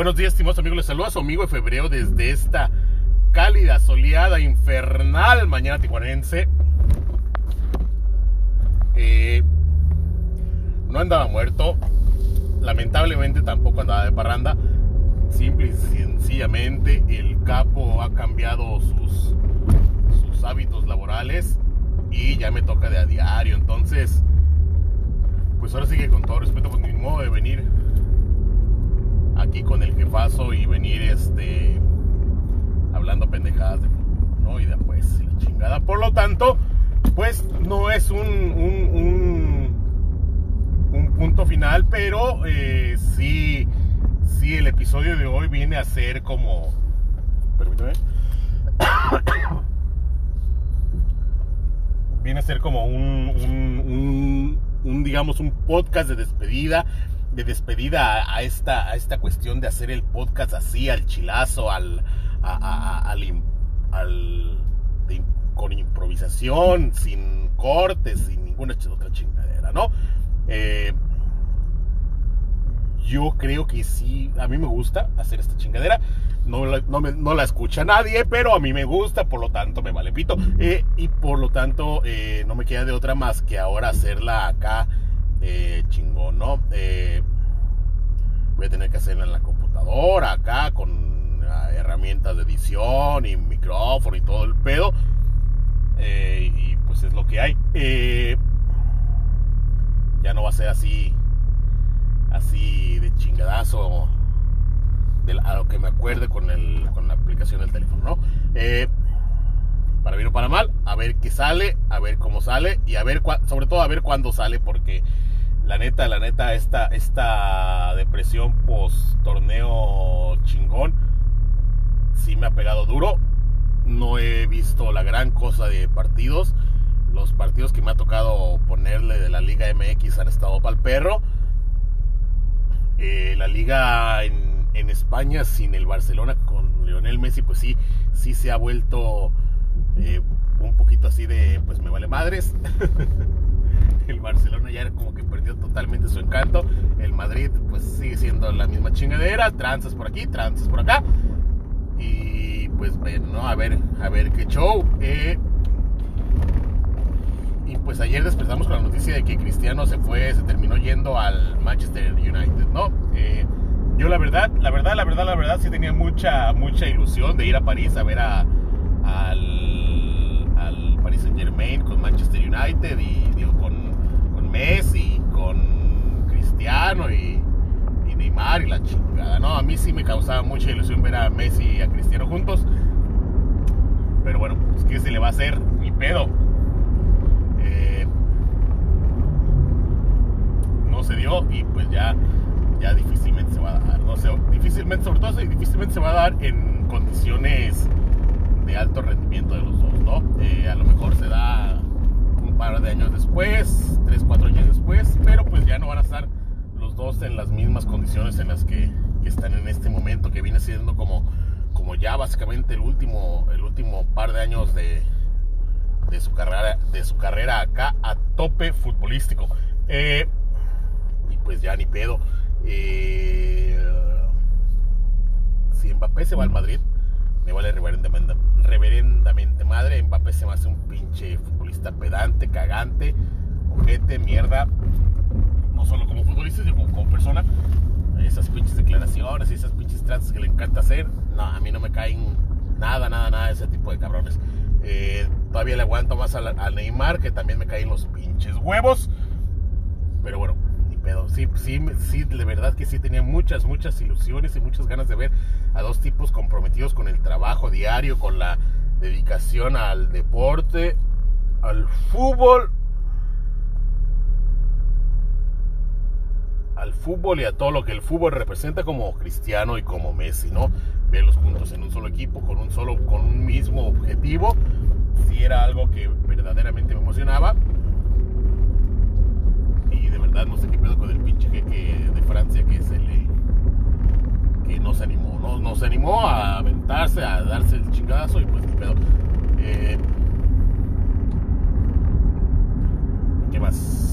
Buenos días, estimados amigos. Les saluda su amigo de febrero desde esta cálida, soleada, infernal mañana tijuanense. Eh, no andaba muerto. Lamentablemente tampoco andaba de parranda. Simple y sencillamente el capo ha cambiado sus, hábitos laborales y ya me toca de a diario. Entonces, pues ahora sigue con todo respeto, pues mi modo de venir aquí con el jefazo y venir este hablando pendejadas de ¿no? Y después la chingada. Por lo tanto, pues no es un, un, un, un punto final, pero eh, sí, sí, el episodio de hoy viene a ser como. Permítame. viene a ser como un, digamos, un podcast de despedida, de despedida a, esta, a esta cuestión de hacer el podcast así, al chilazo, al, al, con improvisación, sin cortes, sin ninguna otra chingadera, ¿no? Eh, yo creo que sí, a mí me gusta hacer esta chingadera. No la, no la, escucha nadie, pero a mí me gusta, por lo tanto me vale pito. Eh, y por lo tanto eh, no me queda de otra más que ahora hacerla acá eh, chingón, ¿no? Eh, voy a tener que hacerla en la computadora, acá, con uh, herramientas de edición y micrófono y todo el pedo. Eh, y pues es lo que hay. ya no va a ser así, así de chingadazo de a lo que me acuerde con, el, con la aplicación del teléfono, ¿no? Eh, para bien o para mal, a ver qué sale, a ver cómo sale y a ver, sobre todo a ver cuándo sale, porque la neta, la neta, esta, esta depresión post torneo chingón sí me ha pegado duro. No he visto la gran cosa de partidos. Los partidos que me ha tocado ponerle de la Liga MX han estado para el perro. Eh, la liga en, en, España sin el Barcelona con Lionel Messi, pues sí, sí se ha vuelto eh, un poquito así de, pues me vale madres. el Barcelona ya era como que totalmente su encanto. El Madrid, pues sigue siendo la misma chingadera, tranzas por aquí, tranzas por acá. Y pues bueno, ¿no? a ver, a ver qué show. Eh, y pues ayer despertamos con la noticia de que Cristiano se fue, se terminó yendo al Manchester United, ¿no? Eh, yo la verdad, la verdad, la verdad, la verdad sí tenía mucha, mucha ilusión de ir a París a ver a, al, al Paris Saint Germain con Manchester United y con, con Messi, con Cristiano y, Neymar y la chingada, ¿no? A mí sí me causaba mucha ilusión ver a Messi y a Cristiano juntos. Pero bueno, pues ¿qué se le va a hacer? Ni pedo. Eh, no se dio y pues ya, ya difícilmente se va a dar. No sé, difícilmente, sobre todo, difícilmente se va a dar en condiciones de alto rendimiento de los dos, ¿no? Eh, a lo mejor se da un par de años después, tres, cuatro años después, pero pues ya no van a estar los dos en las mismas condiciones en las que, que están en este momento, que viene siendo como, como ya básicamente el último, el último par de años de, de su carrera, de su carrera acá a tope futbolístico. Eh, y pues ya ni pedo. Eh, si Mbappé se va al Madrid, me vale reverendamente, reverendamente madre. Mbappé se me hace un pinche futbolista pedante, cagante, ojete, mierda. No solo como futbolista, sino como, persona. Esas pinches declaraciones, esas pinches tratos que le encanta hacer, no, a mí no me caen nada, nada, nada de ese tipo de cabrones. Eh, todavía le aguanto más al, al, Neymar, que también me caen los pinches huevos. Pero bueno, ni pedo. Sí, sí, sí, de verdad que sí tenía muchas, muchas ilusiones y muchas ganas de ver a dos tipos comprometidos con el trabajo diario, con la dedicación al deporte, al fútbol. Al fútbol y a todo lo que el fútbol representa como Cristiano y como Messi, ¿no? Verlos juntos en un solo equipo, con un solo, con un mismo objetivo, sí era algo que verdaderamente me emocionaba. Y de verdad no sé qué pedo con el pinche jeque de Francia que se le. que no se animó, no, no se animó a aventarse, a darse el chingazo y pues qué pedo. Eh, ¿Qué más?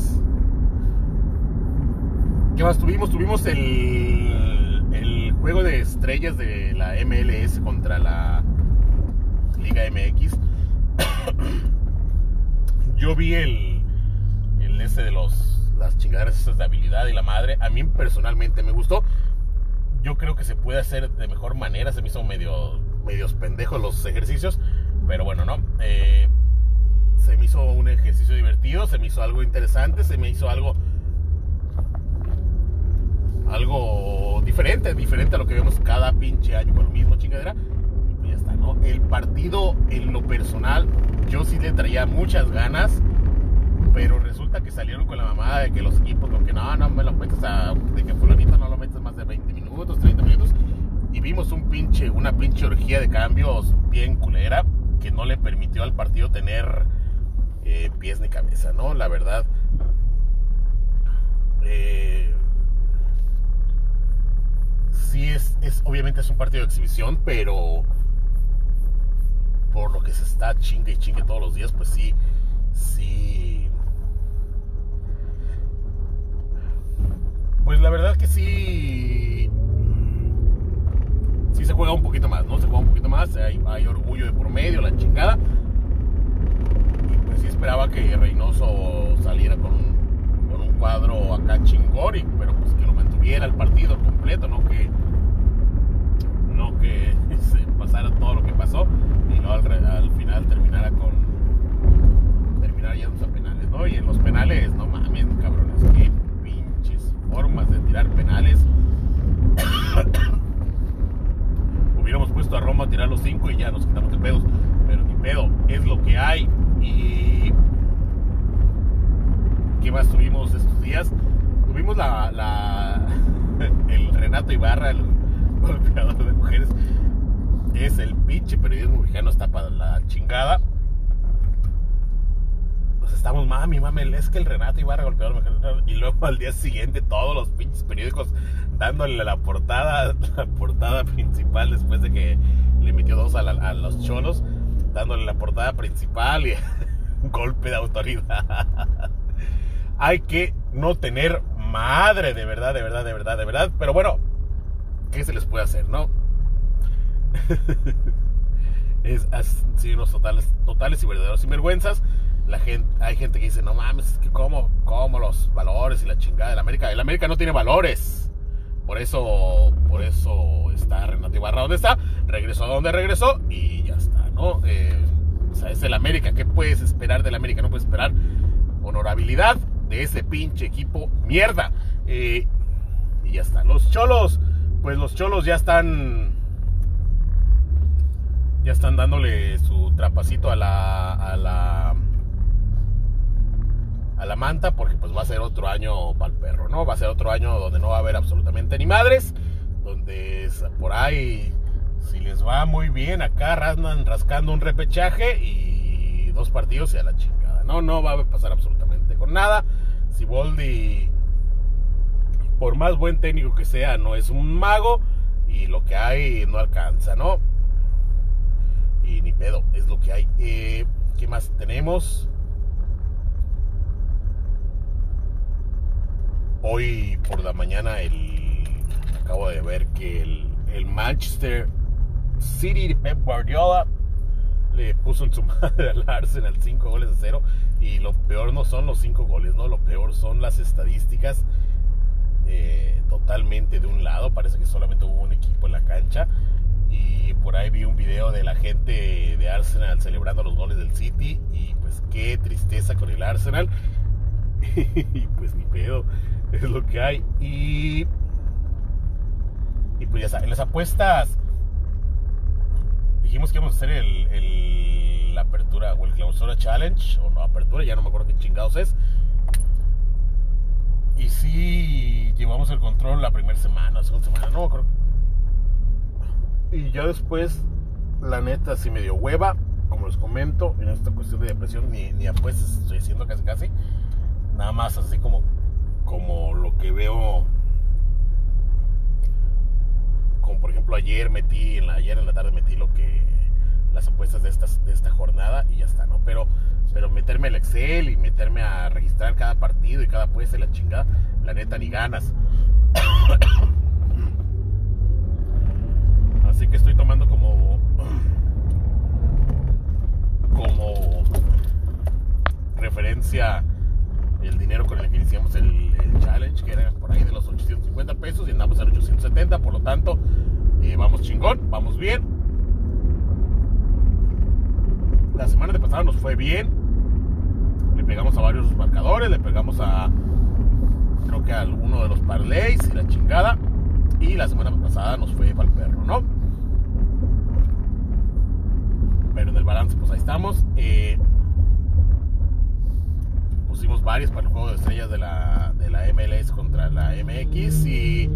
¿Qué más tuvimos? Tuvimos el, el juego de estrellas de la MLS contra la Liga MX, yo vi el, el ese de los las chingaderas esas de habilidad y la madre. A mí personalmente me gustó. Yo creo que se puede hacer de mejor manera. Se me hizo medio medios pendejos los ejercicios. Pero bueno, no. Eh, se me hizo un ejercicio divertido. Se me hizo algo interesante. Se me hizo algo algo diferente, diferente a lo que vemos cada pinche año con lo mismo chingadera. Y pues ya está, ¿no? El partido en lo personal, yo sí le traía muchas ganas, pero resulta que salieron con la mamada de que los equipos, con que no, no me lo metes a, de que fulanito no lo metes más de 20 minutos, 30 minutos. Y vimos un pinche, una pinche orgía de cambios bien culera que no le permitió al partido tener eh, pies ni cabeza, ¿no? La verdad. Eh, sí es, es, obviamente es un partido de exhibición, pero por lo que se está chingue y chingue todos los días, pues sí, sí. Pues la verdad que sí, sí se juega un poquito más, ¿no? Se juega un poquito más, hay, orgullo de por medio, la chingada. Y pues sí esperaba que Reynoso saliera con un, con un cuadro acá chingón, pero pues que lo mantuviera el partido completo, no que no que se pasara todo lo que pasó y no al, al final terminara con terminar yéndose a penales, ¿no? Y en los penales, no mames, cabrones, qué pinches formas de tirar penales. Hubiéramos puesto a Roma a tirar los cinco y ya nos quitamos de pedos, pero ni pedo, es lo que hay y ¿qué más tuvimos estos días? Tuvimos la, la el Renato Ibarra, el golpeador de mujeres, es el pinche periodismo mexicano, está para la chingada. Pues estamos, mami, mami, es que el Renato Ibarra golpeador de mujeres. Y luego al día siguiente todos los pinches periódicos dándole la portada, la portada principal después de que le metió dos a, a los cholos, dándole la portada principal y un golpe de autoridad. Hay que no tener madre, de verdad, de verdad, de verdad, de verdad. Pero bueno, ¿qué se les puede hacer, no? es así unos totales, totales y verdaderos sinvergüenzas. La gente, hay gente que dice, no mames, es que como, como los valores y la chingada de la América. El América no tiene valores. Por eso, por eso está Renato Ibarra donde está. Regresó a donde regresó y ya está, ¿no? Eh, o sea, es el América. ¿Qué puedes esperar del América? No puedes esperar honorabilidad de ese pinche equipo mierda. Eh, y ya está. Los cholos, pues los cholos ya están. Ya están dándole su trapacito a la. a la. a la manta. Porque pues va a ser otro año para el perro, ¿no? Va a ser otro año donde no va a haber absolutamente ni madres. Donde por ahí. Si les va muy bien, acá andan rascando un repechaje y dos partidos y a la chingada. No, no va a pasar absolutamente con nada. Si Boldi, por más buen técnico que sea, no es un mago y lo que hay no alcanza, ¿no? Y ni pedo, es lo que hay. Eh, ¿Qué más tenemos? Hoy por la mañana el, acabo de ver que el, Manchester City de Pep Guardiola le puso en su madre al Arsenal 5 goles a 0 y lo peor no son los 5 goles, no, lo peor son las estadísticas eh, totalmente de un lado, parece que solamente hubo un equipo en la cancha y por ahí vi un video de la gente de Arsenal celebrando los goles del City y pues qué tristeza con el Arsenal y pues ni pedo, es lo que hay y y pues ya saben, las apuestas dijimos que íbamos a hacer el, el, la apertura o el clausura challenge, o no apertura, ya no me acuerdo qué chingados es. Y sí, llevamos el control la primera semana, la segunda semana, no acuerdo. Y ya después, la neta, sí me dio hueva, como les comento, en esta cuestión de depresión, ni, ni apuestas estoy haciendo casi casi. Nada más así como, como lo que veo como por ejemplo ayer metí, ayer en la tarde metí lo que las apuestas de, estas, de esta jornada y ya está, ¿no? Pero, pero meterme al Excel y meterme a registrar cada partido y cada apuesta y la chingada, la neta ni ganas. Así que estoy tomando como. como referencia el dinero con el que iniciamos el, challenge, que era por ahí de los 850 pesos y andamos en 870, por lo tanto, eh, vamos chingón, vamos bien, la semana de pasada nos fue bien. Le pegamos a varios marcadores, le pegamos a creo que a alguno de los parlays y la chingada. Y la semana pasada nos fue para el perro, ¿no? Pero en el balance, pues ahí estamos. Eh, pusimos varios para el juego de estrellas de la, de la MLS contra la MX y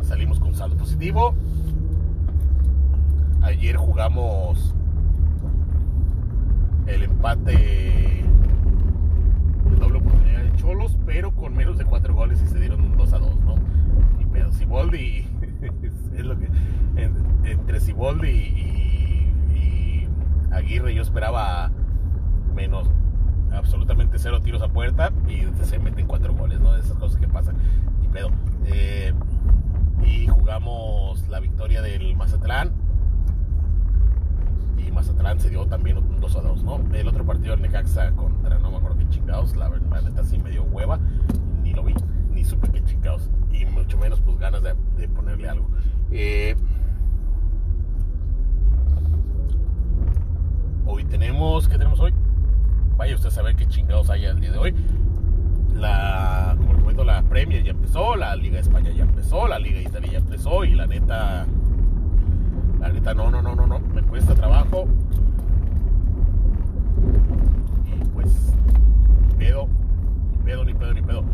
salimos con saldo positivo. Ayer jugamos el empate de doble oportunidad de Cholos, pero con menos de 4 goles y se dieron un 2 a 2, ¿no? Y pero Siboldi, es lo que. Entre Siboldi y, y Aguirre yo esperaba menos absolutamente cero tiros a puerta y se meten cuatro goles, ¿no? Esas cosas que pasan. Y pedo. Eh, y jugamos la victoria del Mazatlán. Y Mazatlán se dio también un 2 a 2, ¿no? Necaxa contra no me acuerdo qué chingados, la verdad está así medio hueva, ni lo vi, ni supe qué chingados. Y mucho menos pues ganas de, ponerle algo. Eh, hoy tenemos, ¿qué tenemos hoy? Vaya usted a saber qué chingados hay el día de hoy la, como les la Premier ya empezó, la Liga de España ya empezó, la Liga de Italia ya empezó y la neta, la neta, no, no, no, no, no, me cuesta trabajo. Y pues, ni pedo, ni pedo, ni pedo, ni pedo.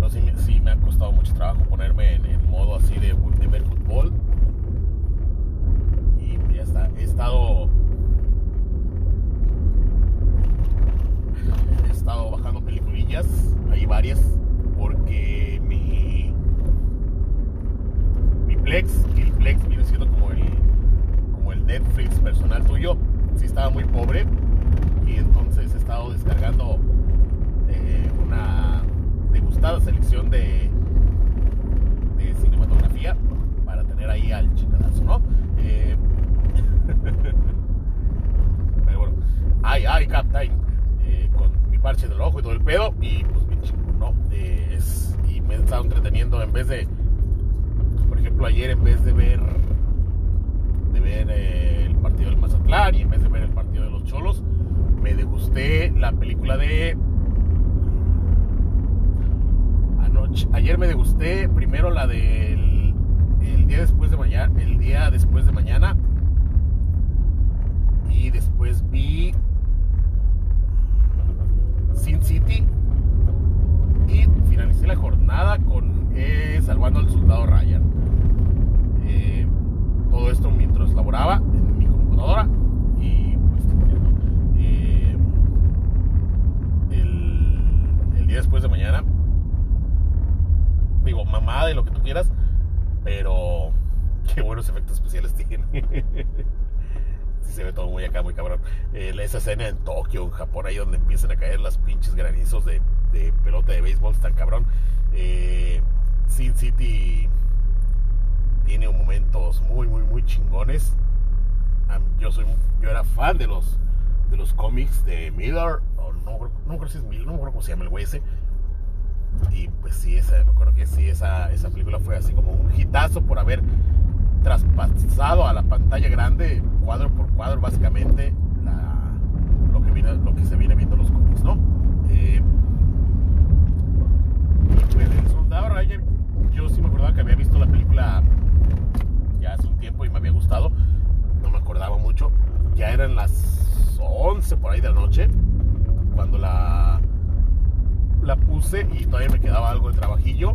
No, sí, sí, me ha costado mucho trabajo ponerme en, en modo así de, de ver fútbol he estado he estado bajando peliculillas hay varias porque mi mi Plex el Plex viene siendo como el como el Netflix personal tuyo sí estaba muy pobre y entonces he estado descargando eh, una degustada selección de cinematografía para tener ahí al chingadazo no eh, ay, ay, Captain, eh, con mi parche del ojo y todo el pedo, y pues bien ¿no? Eh, es, y me he estado entreteniendo en vez de, por ejemplo, ayer en vez de ver, de ver eh, el partido del Mazatlán y en vez de ver el partido de los Cholos, me degusté la película de anoche. Ayer me degusté primero la del el día después de mañana, el día después de mañana y después vi Sin City y finalicé la jornada con eh, Salvando al Soldado Ryan. Eh, todo esto mientras laboraba en mi computadora y pues eh, el, el día después de mañana digo mamá de lo que tú quieras pero qué buenos efectos especiales tiene se ve todo muy acá, muy cabrón. Eh, esa escena en Tokio, en Japón, ahí donde empiezan a caer las pinches granizos de, pelota de béisbol, tan cabrón. Eh, Sin City tiene momentos muy, muy, muy chingones. Yo soy, yo era fan de los, de los cómics de Miller, o no, no creo si es Miller, no creo cómo se llama el güey ese. Y pues sí, esa, me acuerdo que sí, esa, esa película fue así como un hitazo por haber traspasado a la pantalla grande, cuadro por cuadro, básicamente, lo, que viene, lo que se viene viendo los cómics, ¿no? Eh, pues el soldado Ryan, yo sí me acordaba que había visto la película ya hace un tiempo y me había gustado, no me acordaba mucho, ya eran las 11 por ahí de la noche, cuando la, la puse y todavía me quedaba algo de trabajillo,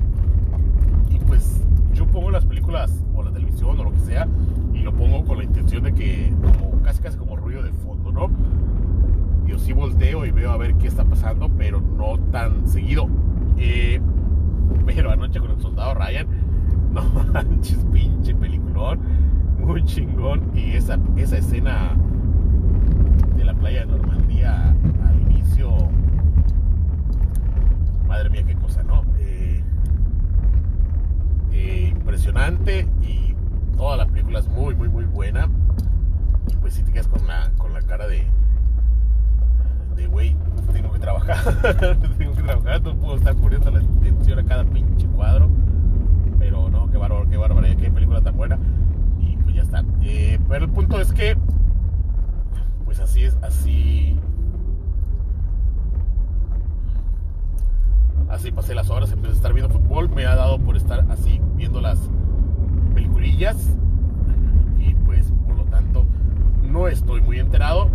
y pues yo pongo las películas o la televisión o lo que sea y lo pongo con la intención de que como casi casi como ruido de fondo, ¿no? Yo sí volteo y veo a ver qué está pasando, pero no tan seguido. Eh, pero anoche con el soldado Ryan, no manches, pinche chingón. Y esa, esa escena de la playa de Normandía al inicio, madre mía, qué cosa, ¿no? Eh, impresionante y toda la película es muy, muy, muy buena. Y pues si te quedas con la, con la cara de, de güey, tengo que trabajar, tengo que trabajar, no puedo estar poniendo la atención a cada pinche cuadro. Pero no, qué bárbaro, qué bárbaro, qué película tan buena. Y pues ya está. Eh, pero el punto es que, pues así es, así. Así pasé las horas, empecé a estar viendo fútbol. Me ha dado por estar así viendo las peliculillas. Y pues, por lo tanto, no estoy muy enterado.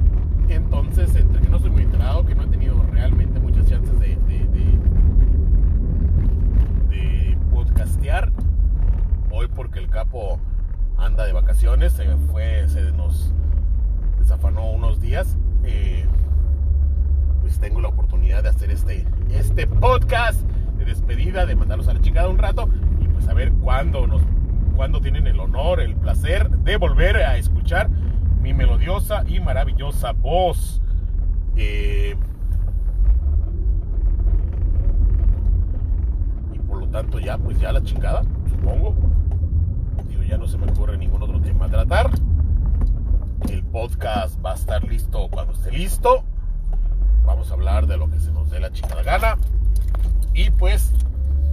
Entonces, entre que no estoy muy enterado, que no he tenido realmente muchas chances de, de, de, podcastear, hoy porque el capo anda de vacaciones, se fue, se nos desafanó unos días, eh, pues tengo la oportunidad de hacer este, este podcast de despedida, de mandarlos a la chingada un rato y pues a ver cuándo nos cuándo tienen el honor, el placer de volver a escuchar mi melodiosa y maravillosa voz. Eh, y por lo tanto ya, pues ya la chingada, supongo. No se me ocurre ningún otro tema a tratar. El podcast va a estar listo cuando esté listo. Vamos a hablar de lo que se nos dé la chingada gana. Y pues,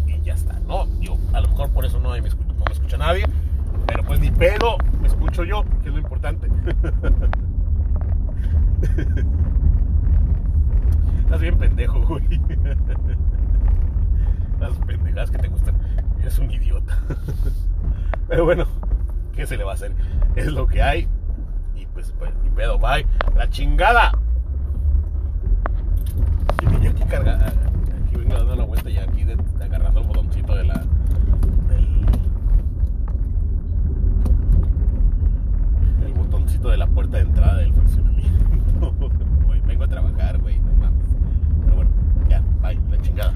y ya está, ¿no? Yo, a lo mejor por eso no me no me escucha nadie. Pero pues ni pedo, me escucho yo, que es lo importante. Estás bien pendejo, güey. Las pendejadas que te gustan es un idiota. Pero bueno, ¿qué se le va a hacer? Es lo que hay. Y pues, pues mi pedo, bye. La chingada. Y vine aquí cargada. Ah, aquí vengo dando la vuelta y aquí agarrando el botoncito de la. Del, el botoncito de la puerta de entrada del fraccionamiento. Vengo a trabajar, güey, no mames. Pero bueno, ya, bye, la chingada.